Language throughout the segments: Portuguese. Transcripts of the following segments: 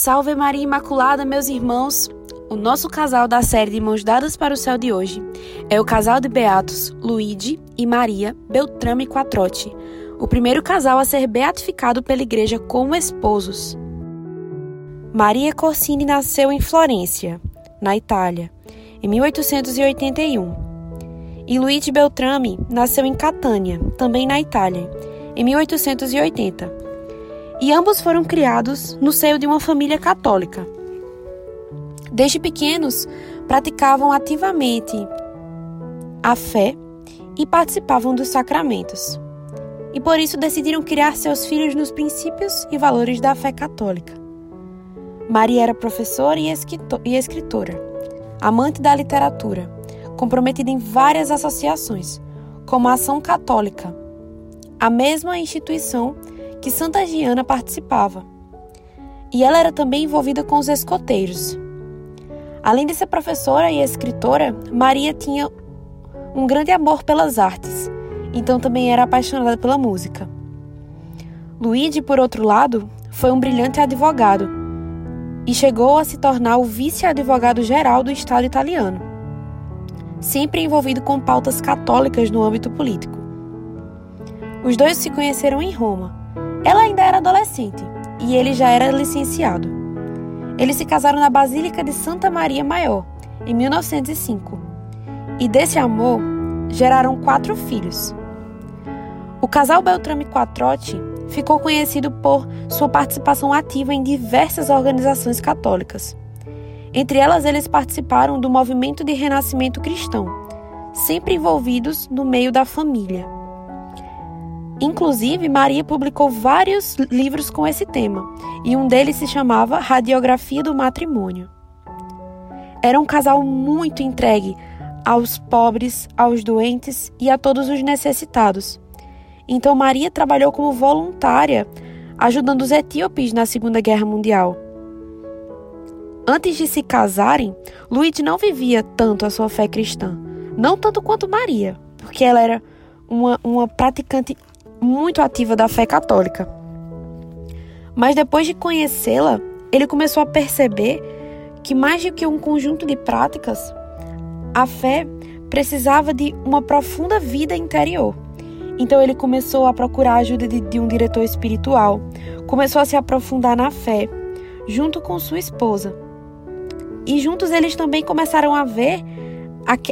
Salve Maria Imaculada, meus irmãos! O nosso casal da série de Mãos Dadas para o Céu de hoje é o casal de beatos Luigi e Maria Beltrame Quattrotti, o primeiro casal a ser beatificado pela Igreja como esposos. Maria Corsini nasceu em Florência, na Itália, em 1881. E Luigi Beltrame nasceu em Catânia, também na Itália, em 1880 e ambos foram criados no seio de uma família católica. Desde pequenos, praticavam ativamente a fé e participavam dos sacramentos. E por isso decidiram criar seus filhos nos princípios e valores da fé católica. Maria era professora e escritora, amante da literatura, comprometida em várias associações, como a Ação Católica, a mesma instituição que Santa Giana participava. E ela era também envolvida com os escoteiros. Além de ser professora e escritora, Maria tinha um grande amor pelas artes, então também era apaixonada pela música. Luigi, por outro lado, foi um brilhante advogado e chegou a se tornar o vice-advogado-geral do Estado italiano, sempre envolvido com pautas católicas no âmbito político. Os dois se conheceram em Roma ela ainda era adolescente e ele já era licenciado. Eles se casaram na Basílica de Santa Maria Maior, em 1905, e desse amor geraram quatro filhos. O casal Beltrame Quattrotti ficou conhecido por sua participação ativa em diversas organizações católicas. Entre elas, eles participaram do movimento de renascimento cristão, sempre envolvidos no meio da família. Inclusive, Maria publicou vários livros com esse tema, e um deles se chamava Radiografia do Matrimônio. Era um casal muito entregue aos pobres, aos doentes e a todos os necessitados. Então, Maria trabalhou como voluntária, ajudando os etíopes na Segunda Guerra Mundial. Antes de se casarem, Luiz não vivia tanto a sua fé cristã, não tanto quanto Maria, porque ela era uma, uma praticante muito ativa da fé católica. Mas depois de conhecê-la, ele começou a perceber que mais do que um conjunto de práticas, a fé precisava de uma profunda vida interior. Então ele começou a procurar a ajuda de, de um diretor espiritual, começou a se aprofundar na fé, junto com sua esposa. E juntos eles também começaram a ver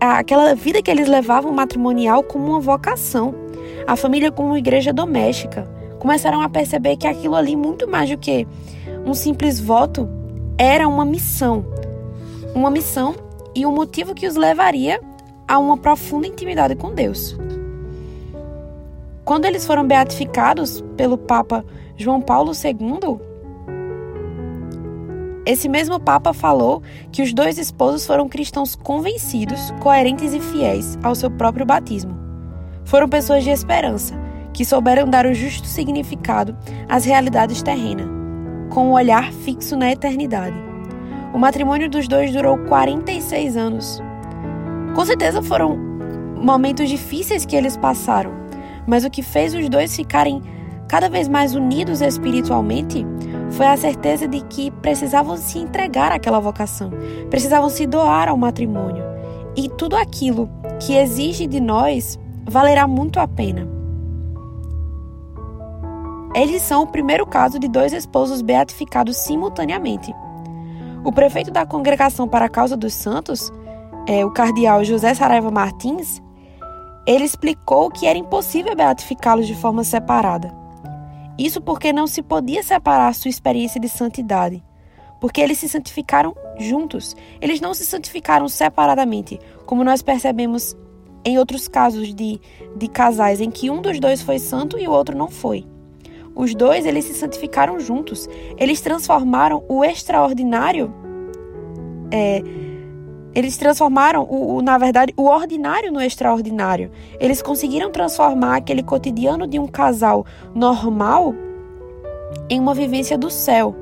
aquela vida que eles levavam matrimonial como uma vocação a família como igreja doméstica. Começaram a perceber que aquilo ali, muito mais do que um simples voto, era uma missão. Uma missão e um motivo que os levaria a uma profunda intimidade com Deus. Quando eles foram beatificados pelo Papa João Paulo II, esse mesmo Papa falou que os dois esposos foram cristãos convencidos, coerentes e fiéis ao seu próprio batismo. Foram pessoas de esperança, que souberam dar o justo significado às realidades terrenas, com o um olhar fixo na eternidade. O matrimônio dos dois durou 46 anos. Com certeza foram momentos difíceis que eles passaram, mas o que fez os dois ficarem cada vez mais unidos espiritualmente foi a certeza de que precisavam se entregar àquela vocação, precisavam se doar ao matrimônio. E tudo aquilo que exige de nós valerá muito a pena. Eles são o primeiro caso de dois esposos beatificados simultaneamente. O prefeito da Congregação para a Causa dos Santos, é, o cardeal José Saraiva Martins, ele explicou que era impossível beatificá-los de forma separada. Isso porque não se podia separar sua experiência de santidade, porque eles se santificaram juntos. Eles não se santificaram separadamente, como nós percebemos em outros casos de, de casais em que um dos dois foi santo e o outro não foi. Os dois, eles se santificaram juntos. Eles transformaram o extraordinário. É, eles transformaram, o, o, na verdade, o ordinário no extraordinário. Eles conseguiram transformar aquele cotidiano de um casal normal em uma vivência do céu.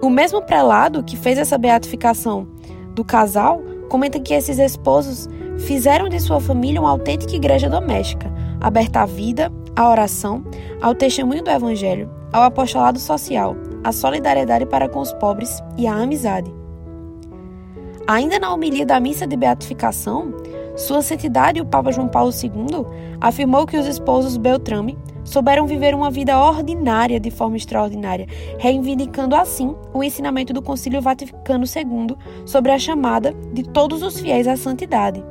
O mesmo prelado que fez essa beatificação do casal comenta que esses esposos fizeram de sua família uma autêntica igreja doméstica, aberta à vida, à oração, ao testemunho do Evangelho, ao apostolado social, a solidariedade para com os pobres e a amizade. Ainda na homilia da missa de beatificação, Sua Santidade o Papa João Paulo II afirmou que os esposos Beltrame souberam viver uma vida ordinária de forma extraordinária, reivindicando assim o ensinamento do Concílio Vaticano II sobre a chamada de todos os fiéis à santidade.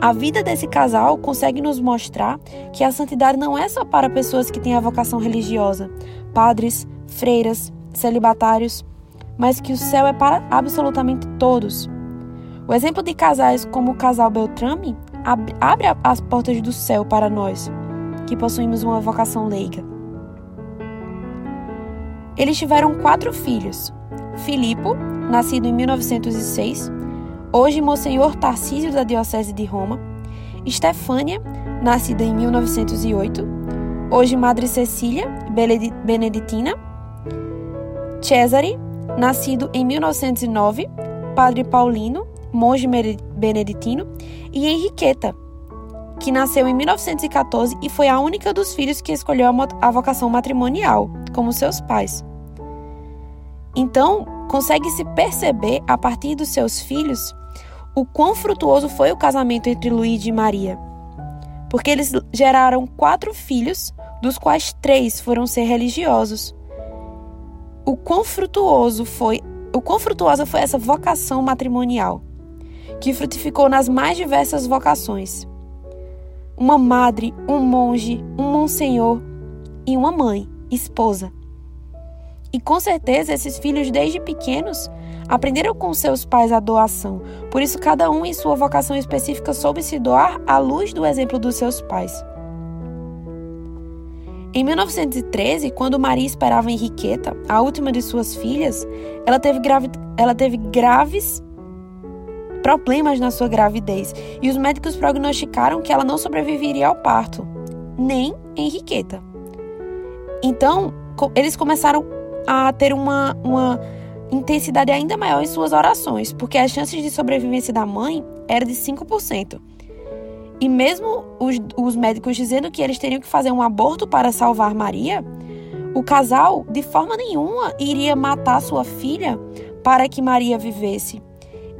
A vida desse casal consegue nos mostrar que a santidade não é só para pessoas que têm a vocação religiosa, padres, freiras, celibatários, mas que o céu é para absolutamente todos. O exemplo de casais como o casal Beltrame abre as portas do céu para nós, que possuímos uma vocação leiga. Eles tiveram quatro filhos: Filipo, nascido em 1906, hoje Monsenhor Tarcísio da Diocese de Roma, Estefânia, nascida em 1908, hoje Madre Cecília, beneditina, Cesare, nascido em 1909, Padre Paulino, monge beneditino, e Henriqueta, que nasceu em 1914 e foi a única dos filhos que escolheu a vocação matrimonial, como seus pais. Então, consegue-se perceber, a partir dos seus filhos, o quão frutuoso foi o casamento entre Luís e Maria. Porque eles geraram quatro filhos, dos quais três foram ser religiosos. O quão frutuoso foi, o quão frutuosa foi essa vocação matrimonial, que frutificou nas mais diversas vocações. Uma madre, um monge, um monsenhor e uma mãe, esposa. E com certeza esses filhos desde pequenos Aprenderam com seus pais a doação, por isso cada um em sua vocação específica soube se doar à luz do exemplo dos seus pais. Em 1913, quando Maria esperava Henriqueta, a última de suas filhas, ela teve, ela teve graves problemas na sua gravidez e os médicos prognosticaram que ela não sobreviveria ao parto, nem Henriqueta. Então, eles começaram a ter uma, uma intensidade ainda maior em suas orações, porque as chances de sobrevivência da mãe eram de 5%. E mesmo os, os médicos dizendo que eles teriam que fazer um aborto para salvar Maria, o casal de forma nenhuma iria matar sua filha para que Maria vivesse.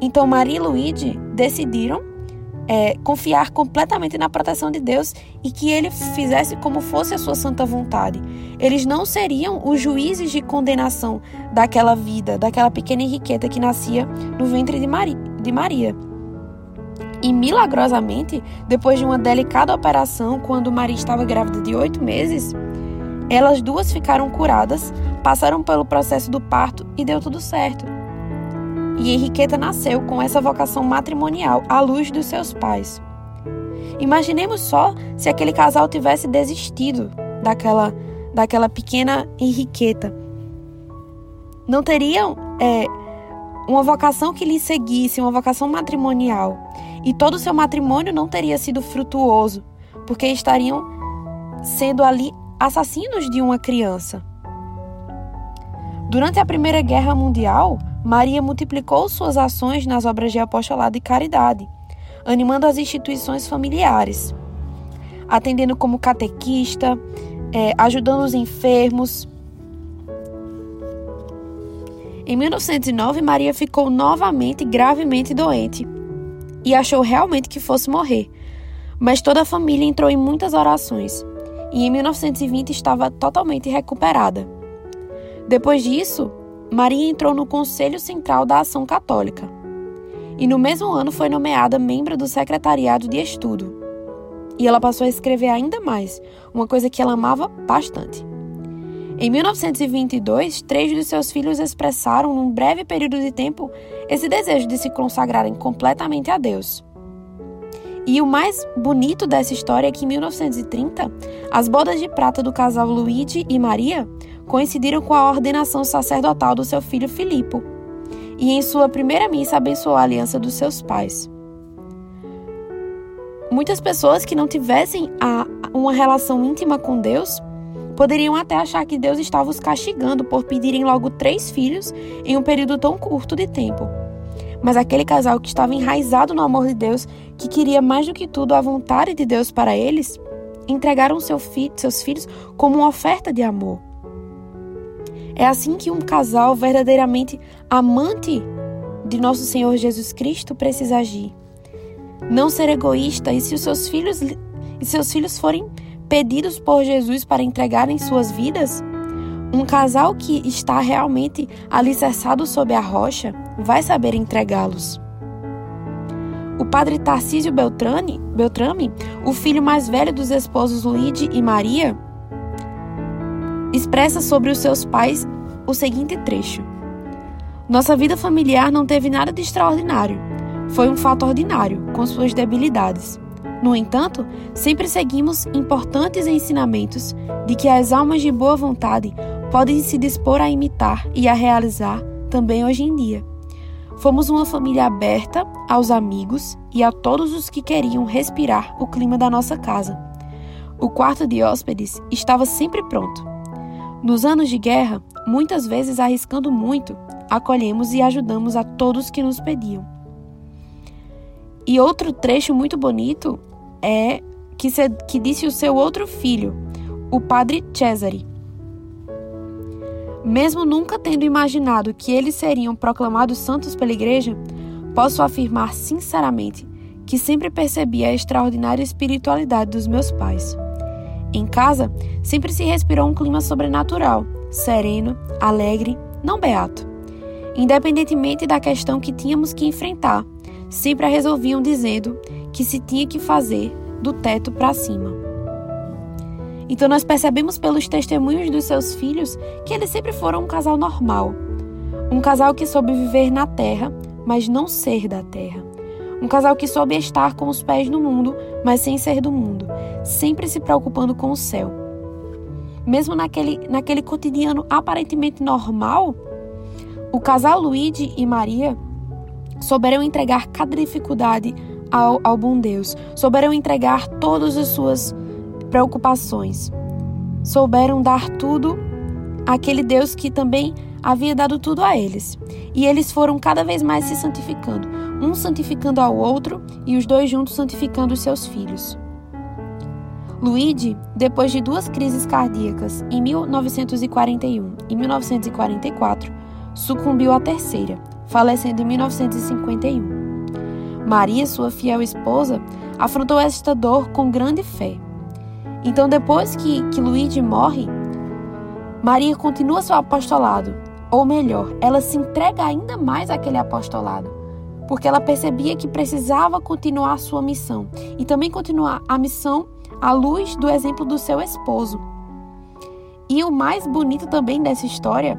Então Maria e Luigi decidiram é, confiar completamente na proteção de Deus e que ele fizesse como fosse a sua santa vontade. Eles não seriam os juízes de condenação daquela vida, daquela pequena Henriqueta que nascia no ventre de. De Maria. E milagrosamente, depois de uma delicada operação, quando Maria estava grávida de oito meses, elas duas ficaram curadas, passaram pelo processo do parto e deu tudo certo. E Henriqueta nasceu com essa vocação matrimonial à luz dos seus pais. Imaginemos só se aquele casal tivesse desistido daquela, daquela pequena Henriqueta. Não teriam é, uma vocação que lhe seguisse, uma vocação matrimonial. E todo o seu matrimônio não teria sido frutuoso, porque estariam sendo ali assassinos de uma criança. Durante a Primeira Guerra Mundial, Maria multiplicou suas ações nas obras de apostolado e caridade, animando as instituições familiares, atendendo como catequista, é, ajudando os enfermos. Em 1909, Maria ficou novamente gravemente doente e achou realmente que fosse morrer. Mas toda a família entrou em muitas orações e em 1920 estava totalmente recuperada. Depois disso, Maria entrou no Conselho Central da Ação Católica e no mesmo ano foi nomeada membro do Secretariado de Estudo. E ela passou a escrever ainda mais, uma coisa que ela amava bastante. Em 1922, três dos seus filhos expressaram, num breve período de tempo, esse desejo de se consagrarem completamente a Deus. E o mais bonito dessa história é que em 1930, as bodas de prata do casal Luigi e Maria coincidiram com a ordenação sacerdotal do seu filho Filipe, e em sua primeira missa abençoou a aliança dos seus pais. Muitas pessoas que não tivessem a, uma relação íntima com Deus poderiam até achar que Deus estava os castigando por pedirem logo três filhos em um período tão curto de tempo. Mas aquele casal que estava enraizado no amor de Deus, que queria mais do que tudo a vontade de Deus para eles, entregaram seu fi seus filhos como uma oferta de amor. É assim que um casal verdadeiramente amante de nosso Senhor Jesus Cristo precisa agir. Não ser egoísta e se os seus filhos e seus filhos forem pedidos por Jesus para entregarem suas vidas, um casal que está realmente alicerçado sob a rocha vai saber entregá-los. O padre Tarcísio Beltrame, Beltrame, o filho mais velho dos esposos Luigi e Maria, expressa sobre os seus pais o seguinte trecho: Nossa vida familiar não teve nada de extraordinário. Foi um fato ordinário, com suas debilidades. No entanto, sempre seguimos importantes ensinamentos de que as almas de boa vontade podem se dispor a imitar e a realizar também hoje em dia. Fomos uma família aberta aos amigos e a todos os que queriam respirar o clima da nossa casa. O quarto de hóspedes estava sempre pronto. Nos anos de guerra, muitas vezes arriscando muito, acolhemos e ajudamos a todos que nos pediam. E outro trecho muito bonito é que, se, que disse o seu outro filho, o padre Cesare. Mesmo nunca tendo imaginado que eles seriam proclamados santos pela igreja, posso afirmar sinceramente que sempre percebi a extraordinária espiritualidade dos meus pais. Em casa, sempre se respirou um clima sobrenatural, sereno, alegre, não beato. Independentemente da questão que tínhamos que enfrentar, sempre a resolviam dizendo que se tinha que fazer do teto para cima. Então nós percebemos pelos testemunhos dos seus filhos que eles sempre foram um casal normal, um casal que soube viver na terra, mas não ser da terra. Um casal que soube estar com os pés no mundo, mas sem ser do mundo, sempre se preocupando com o céu. Mesmo naquele, naquele cotidiano aparentemente normal, o casal Luigi e Maria souberam entregar cada dificuldade ao, ao bom Deus, souberam entregar todas as suas preocupações, souberam dar tudo àquele Deus que também havia dado tudo a eles. E eles foram cada vez mais se santificando, um santificando ao outro e os dois juntos santificando os seus filhos. Luigi, depois de duas crises cardíacas em 1941 e 1944, sucumbiu à terceira, falecendo em 1951. Maria, sua fiel esposa, afrontou esta dor com grande fé. Então, depois que, que Luigi morre, Maria continua seu apostolado, ou melhor, ela se entrega ainda mais àquele apostolado, porque ela percebia que precisava continuar sua missão e também continuar a missão à luz do exemplo do seu esposo. E o mais bonito também dessa história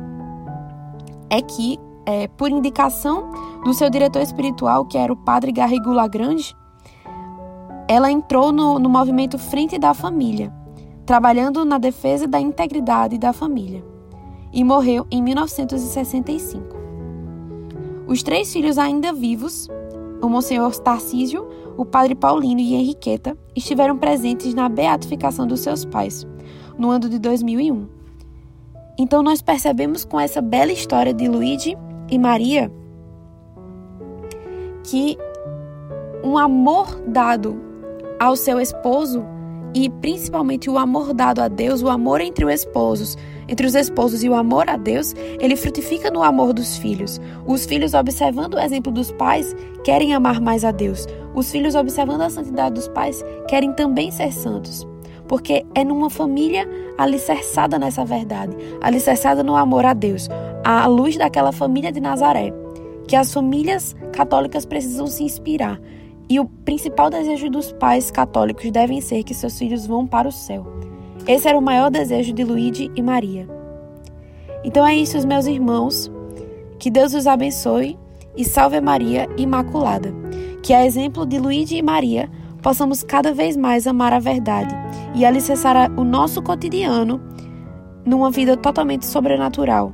é que é, por indicação do seu diretor espiritual, que era o padre Garrigou Lagrange, ela entrou no, no movimento Frente da Família, trabalhando na defesa da integridade da família, e morreu em 1965. Os três filhos ainda vivos, o Monsenhor Tarcísio, o Padre Paulino e Henriqueta, estiveram presentes na beatificação dos seus pais, no ano de 2001. Então nós percebemos com essa bela história de Luigi e Maria que um amor dado ao seu esposo e principalmente o amor dado a Deus, o amor entre os esposos, entre os esposos e o amor a Deus, ele frutifica no amor dos filhos. Os filhos observando o exemplo dos pais querem amar mais a Deus. Os filhos observando a santidade dos pais querem também ser santos. Porque é numa família alicerçada nessa verdade, alicerçada no amor a Deus, à luz daquela família de Nazaré, que as famílias católicas precisam se inspirar. E o principal desejo dos pais católicos devem ser que seus filhos vão para o céu. Esse era o maior desejo de Luigi e Maria. Então é isso, meus irmãos. Que Deus os abençoe e salve Maria Imaculada. Que a exemplo de Luigi e Maria, possamos cada vez mais amar a verdade e alicerçar o nosso cotidiano numa vida totalmente sobrenatural